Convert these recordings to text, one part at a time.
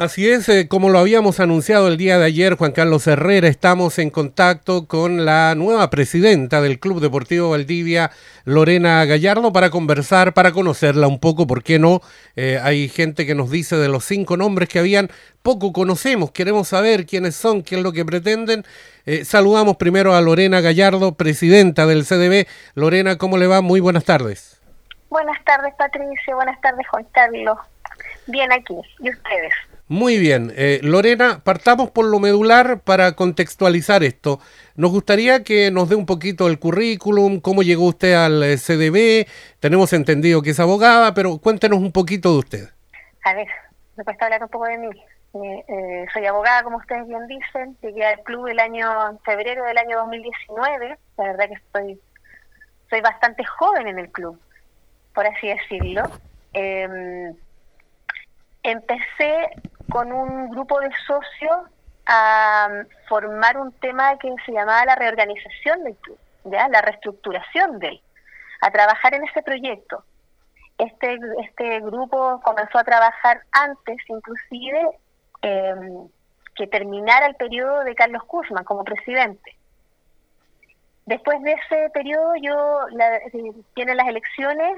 Así es, eh, como lo habíamos anunciado el día de ayer, Juan Carlos Herrera, estamos en contacto con la nueva presidenta del Club Deportivo Valdivia, Lorena Gallardo, para conversar, para conocerla un poco, ¿por qué no? Eh, hay gente que nos dice de los cinco nombres que habían, poco conocemos, queremos saber quiénes son, qué es lo que pretenden. Eh, saludamos primero a Lorena Gallardo, presidenta del CDB. Lorena, ¿cómo le va? Muy buenas tardes. Buenas tardes, Patricia, buenas tardes, Juan Carlos. Bien aquí, ¿y ustedes? Muy bien. Eh, Lorena, partamos por lo medular para contextualizar esto. Nos gustaría que nos dé un poquito el currículum, cómo llegó usted al eh, CDB. Tenemos entendido que es abogada, pero cuéntenos un poquito de usted. A ver, me cuesta hablar un poco de mí. Eh, soy abogada, como ustedes bien dicen. Llegué al club el año en febrero del año 2019. La verdad que estoy, soy bastante joven en el club, por así decirlo. Em, empecé con un grupo de socios a um, formar un tema que se llamaba la reorganización del club, ¿ya? la reestructuración de él, a trabajar en ese proyecto. Este, este grupo comenzó a trabajar antes, inclusive, em, que terminara el periodo de Carlos Kuzma como presidente. Después de ese periodo, yo la, eh, tienen las elecciones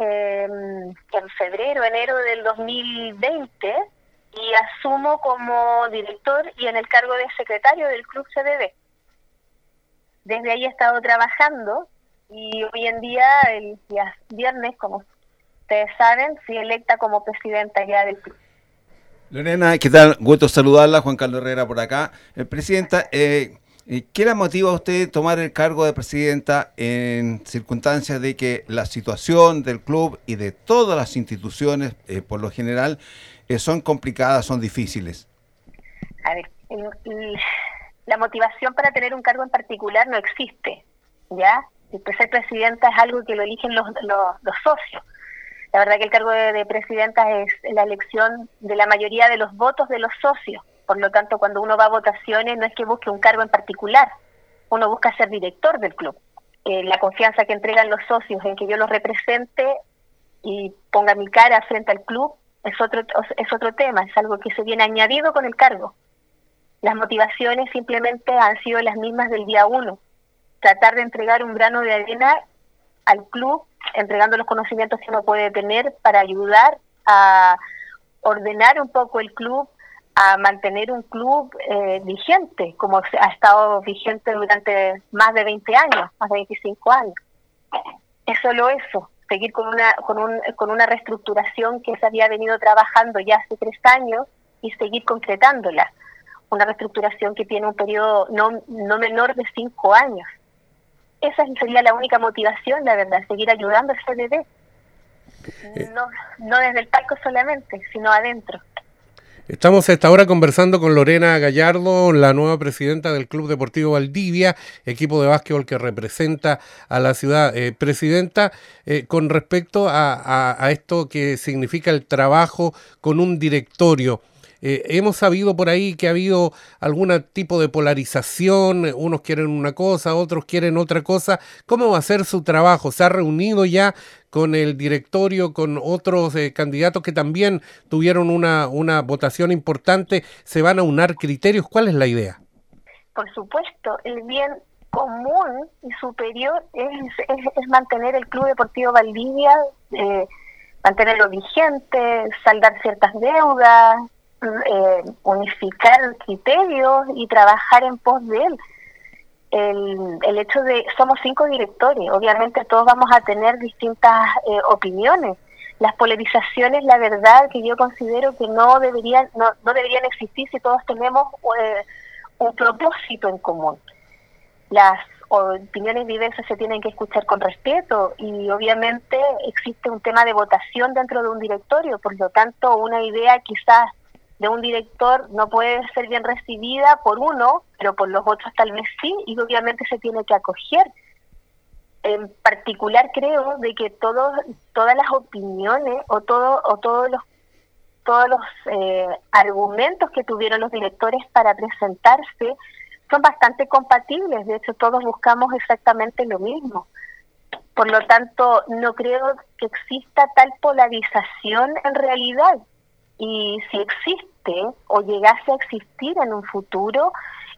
eh, en febrero, enero del 2020 y asumo como director y en el cargo de secretario del Club CDB. Desde ahí he estado trabajando y hoy en día, el día viernes, como ustedes saben, fui electa como presidenta ya del club. Lorena, ¿qué tal? Gusto saludarla, Juan Carlos Herrera por acá. Eh, presidenta, eh, ¿qué la motiva a usted tomar el cargo de presidenta en circunstancias de que la situación del club y de todas las instituciones, eh, por lo general, eh, son complicadas, son difíciles? A ver, la motivación para tener un cargo en particular no existe, ¿ya? ser presidenta es algo que lo eligen los, socios. La verdad que el cargo de, presidenta es la elección de la mayoría de los votos de los socios. Por lo tanto, cuando uno va a votaciones no es que busque un cargo en particular, uno busca ser director del club. Eh, la confianza que entregan los socios en que yo los represente y ponga mi cara frente al club es otro, es otro tema, es algo que se viene añadido con el cargo. Las motivaciones simplemente han sido las mismas del día uno. Tratar de entregar un grano de arena al club, entregando los conocimientos que uno puede tener para ayudar a ordenar un poco el club, a mantener un club eh, vigente, como ha estado vigente durante más de 20 años, más de 25 años. Es solo eso seguir con una, con, un, con una reestructuración que se había venido trabajando ya hace tres años y seguir concretándola. Una reestructuración que tiene un periodo no, no menor de cinco años. Esa sería la única motivación, la verdad, seguir ayudando al CDD. Eh. No, no desde el palco solamente, sino adentro. Estamos a esta hora conversando con Lorena Gallardo, la nueva presidenta del Club Deportivo Valdivia, equipo de básquetbol que representa a la ciudad. Eh, presidenta, eh, con respecto a, a, esto que significa el trabajo con un directorio. Eh, hemos sabido por ahí que ha habido algún tipo de polarización, unos quieren una cosa, otros quieren otra cosa. ¿Cómo va a ser su trabajo? ¿Se ha reunido ya con el directorio, con otros eh, candidatos que también tuvieron una, una votación importante? ¿Se van a unar criterios? ¿Cuál es la idea? Por supuesto, el bien común y superior es, es, mantener el Club Deportivo Valdivia, eh, mantenerlo vigente, saldar ciertas deudas, eh, unificar criterios y trabajar en pos de él. El, el hecho de, somos cinco directores, obviamente todos vamos a tener distintas eh, opiniones. Las polarizaciones, la verdad que yo considero que no deberían, no, no deberían existir si todos tenemos eh, un propósito en común. Las opiniones diversas se tienen que escuchar con respeto y obviamente existe un tema de votación dentro de un directorio, por lo tanto una idea quizás de un director no puede ser bien recibida por uno, pero por los otros tal vez sí, y obviamente se tiene que acoger. En particular creo de que todos, todas las opiniones o todo o todos los todos los eh, argumentos que tuvieron los directores para presentarse son bastante compatibles. De hecho, todos buscamos exactamente lo mismo. Por lo tanto, no creo que exista tal polarización en realidad y si existe o llegase a existir en un futuro,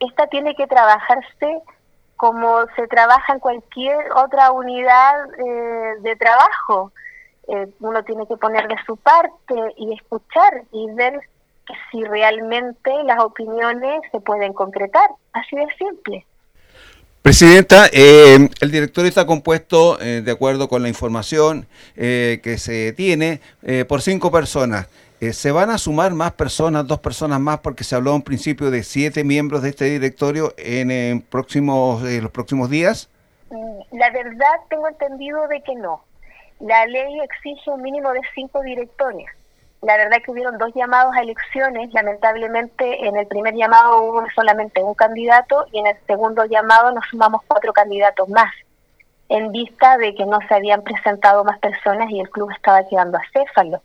esta tiene que trabajarse como se trabaja en cualquier otra unidad eh, de trabajo. Eh, uno tiene que poner de su parte y escuchar y ver si realmente las opiniones se pueden concretar. Así de simple. Presidenta, eh, el directorio está compuesto, de acuerdo con la información que se tiene, por cinco personas. Eh, ¿Se van a sumar más personas, dos personas más, porque se habló en principio de siete miembros de este directorio en, próximos, los próximos días? Mm, la verdad tengo entendido de que no. La ley exige un mínimo de cinco directores. La verdad que hubieron dos llamados a elecciones. Lamentablemente en el primer llamado hubo solamente un candidato y en el segundo llamado nos sumamos cuatro candidatos más en vista de que no se habían presentado más personas y el club estaba quedando acéfalo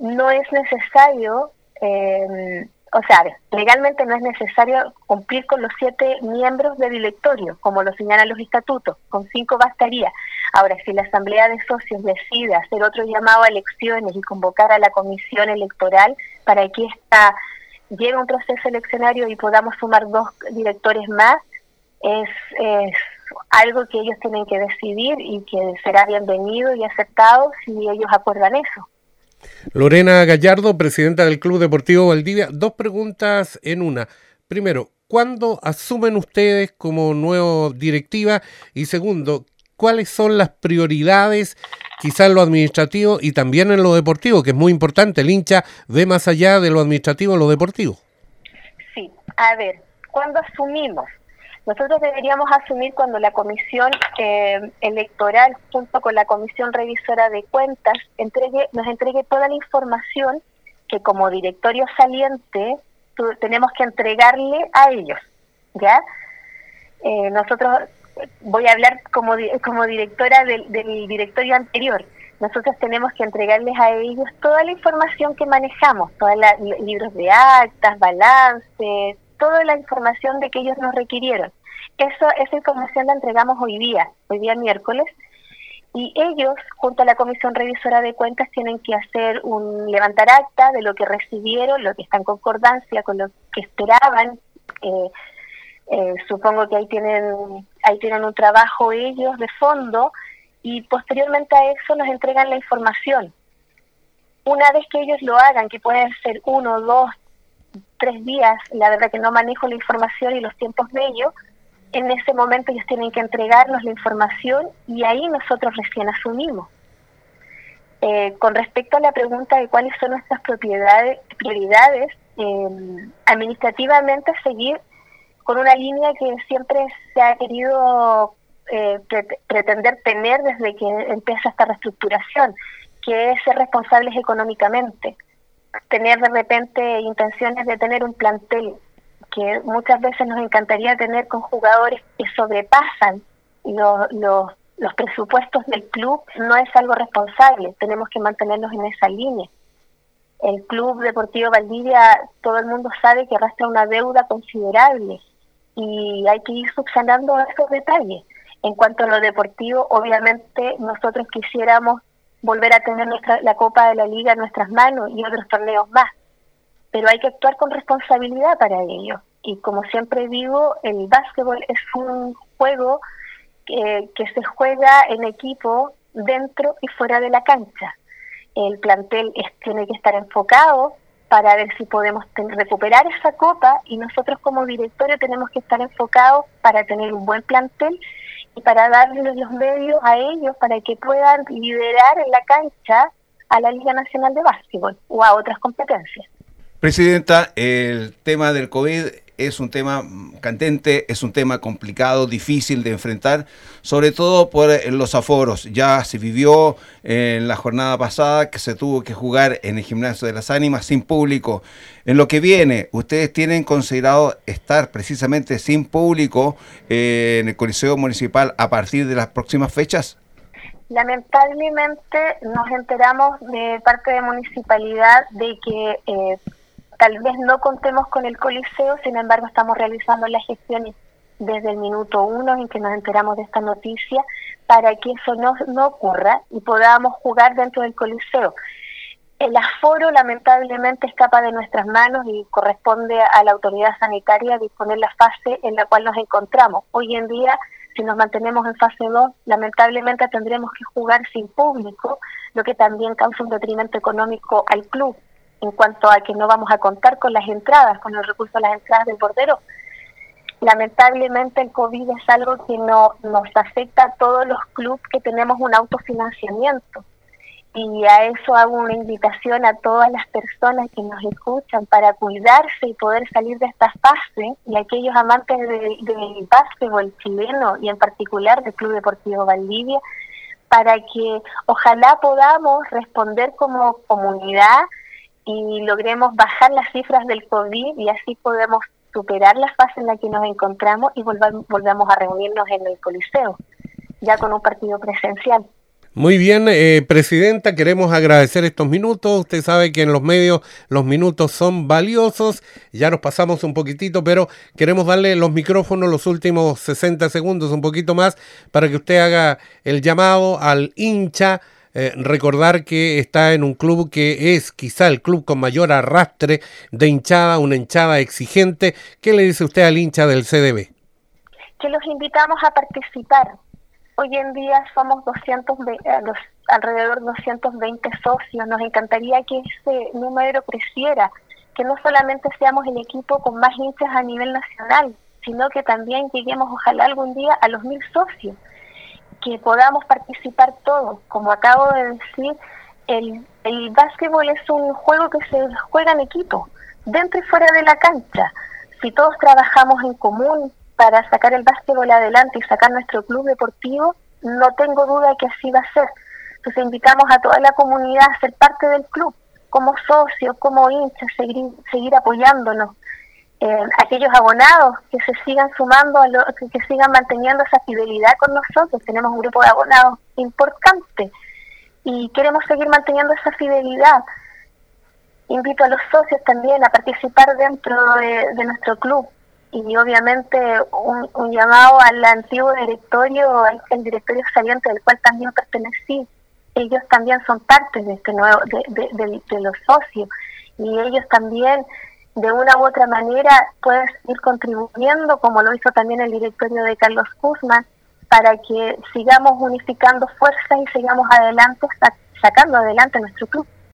no es necesario, eh, o sea, legalmente no es necesario cumplir con los siete miembros del directorio, como lo señalan los estatutos, con cinco bastaría. Ahora, si la Asamblea de Socios decide hacer otro llamado a elecciones y convocar a la Comisión Electoral para que esta llegue un proceso eleccionario y podamos sumar dos directores más, es, es algo que ellos tienen que decidir y que será bienvenido y aceptado si ellos acuerdan eso. Lorena Gallardo, presidenta del Club Deportivo Valdivia. Dos preguntas en una. Primero, ¿cuándo asumen ustedes como nuevo directiva? Y segundo, ¿cuáles son las prioridades quizás en lo administrativo y también en lo deportivo, que es muy importante? El hincha ve más allá de lo administrativo lo deportivo. Sí, a ver, ¿cuándo asumimos? Nosotros deberíamos asumir cuando la comisión eh, electoral, junto con la comisión revisora de cuentas, entregue, nos entregue toda la información que como directorio saliente tenemos que entregarle a ellos, ¿ya? Eh, nosotros, voy a hablar como, como directora del, del directorio anterior, nosotros tenemos que entregarles a ellos toda la información que manejamos, todos los libros de actas, balances, toda la información de que ellos nos requirieron. Eso, esa información la entregamos hoy día, hoy día miércoles, y ellos, junto a la Comisión Revisora de Cuentas, tienen que hacer un levantar acta de lo que recibieron, lo que está en concordancia con lo que esperaban. Eh, eh, supongo que ahí tienen, ahí tienen un trabajo ellos de fondo y posteriormente a eso nos entregan la información. Una vez que ellos lo hagan, que pueden ser uno, dos, tres días, la verdad que no manejo la información y los tiempos de ello, en ese momento ellos tienen que entregarnos la información y ahí nosotros recién asumimos. Eh, con respecto a la pregunta de cuáles son nuestras propiedades, prioridades, eh, administrativamente seguir con una línea que siempre se ha querido eh, pretender tener desde que empieza esta reestructuración, que es ser responsables económicamente tener de repente intenciones de tener un plantel que muchas veces nos encantaría tener con jugadores que sobrepasan los, los, los presupuestos del club, no es algo responsable, tenemos que mantenernos en esa línea. El Club Deportivo Valdivia, todo el mundo sabe que arrastra una deuda considerable y hay que ir subsanando esos detalles. En cuanto a lo deportivo, obviamente nosotros quisiéramos volver a tener nuestra, la Copa de la Liga en nuestras manos y otros torneos más. Pero hay que actuar con responsabilidad para ello. Y como siempre digo, el básquetbol es un juego que, que se juega en equipo dentro y fuera de la cancha. El plantel tiene que estar enfocado para ver si podemos recuperar esa copa y nosotros como directorio tenemos que estar enfocados para tener un buen plantel y para darles los medios a ellos para que puedan liderar en la cancha a la Liga Nacional de Básquetbol o a otras competencias. Presidenta, el tema del COVID es un tema candente, es un tema complicado, difícil de enfrentar, sobre todo por eh, los aforos. Ya se vivió en la jornada pasada que se tuvo que jugar en el gimnasio de las ánimas sin público. En lo que viene, ¿ustedes tienen considerado estar precisamente sin público eh, en el Coliseo Municipal a partir de las próximas fechas? Lamentablemente nos enteramos de parte de municipalidad de que eh, Tal vez no contemos con el Coliseo, sin embargo estamos realizando las gestiones desde el minuto uno en que nos enteramos de esta noticia para que eso no, no ocurra y podamos jugar dentro del Coliseo. El aforo lamentablemente escapa de nuestras manos y corresponde a la autoridad sanitaria disponer la fase en la cual nos encontramos. Hoy en día, si nos mantenemos en fase 2, lamentablemente tendremos que jugar sin público, lo que también causa un detrimento económico al club en cuanto a que no vamos a contar con las entradas, con el recurso de las entradas del bordero. Lamentablemente el COVID es algo que no nos afecta a todos los clubes que tenemos un autofinanciamiento y a eso hago una invitación a todas las personas que nos escuchan para cuidarse y poder salir de esta fase y aquellos amantes del de básquetbol chileno y en particular del Club Deportivo Valdivia para que ojalá podamos responder como comunidad y logremos bajar las cifras del COVID y así podemos superar la fase en la que nos encontramos y volvamos a reunirnos en el Coliseo, ya con un partido presencial. Muy bien, eh, Presidenta, queremos agradecer estos minutos. Usted sabe que en los medios los minutos son valiosos. Ya nos pasamos un poquitito, pero queremos darle los micrófonos los últimos 60 segundos, un poquito más, para que usted haga el llamado al hincha. Eh, recordar que está en un club que es quizá el club con mayor arrastre de hinchada, una hinchada exigente. ¿Qué le dice usted al hincha del CDB? Que los invitamos a participar, Hoy en día somos 200, eh, alrededor de 220 socios. Nos encantaría que ese número creciera, que no solamente seamos el equipo con más hinchas a nivel nacional, sino que también lleguemos ojalá algún día a los mil socios, que podamos participar todos. Como acabo de decir, el, el básquetbol es un juego que se juega en equipo, dentro y fuera de la cancha. Si todos trabajamos en común, para sacar el básquetbol adelante y sacar nuestro club deportivo, no tengo duda que así va a ser. Entonces invitamos a toda la comunidad a ser parte del club, como socios, como hinchas, seguir, seguir apoyándonos. Eh, aquellos abonados que se sigan sumando, a lo, que, sigan manteniendo esa fidelidad con nosotros. Tenemos un grupo de abonados importante y queremos seguir manteniendo esa fidelidad. Invito a los socios también a participar dentro de nuestro club, y obviamente un, llamado al antiguo directorio, el directorio saliente del cual también pertenecí. Ellos también son parte de este nuevo, de, los socios y ellos también de una u otra manera pueden ir contribuyendo, como lo hizo también el directorio de Carlos Guzmán, para que sigamos unificando fuerzas y sigamos adelante, sacando adelante nuestro club.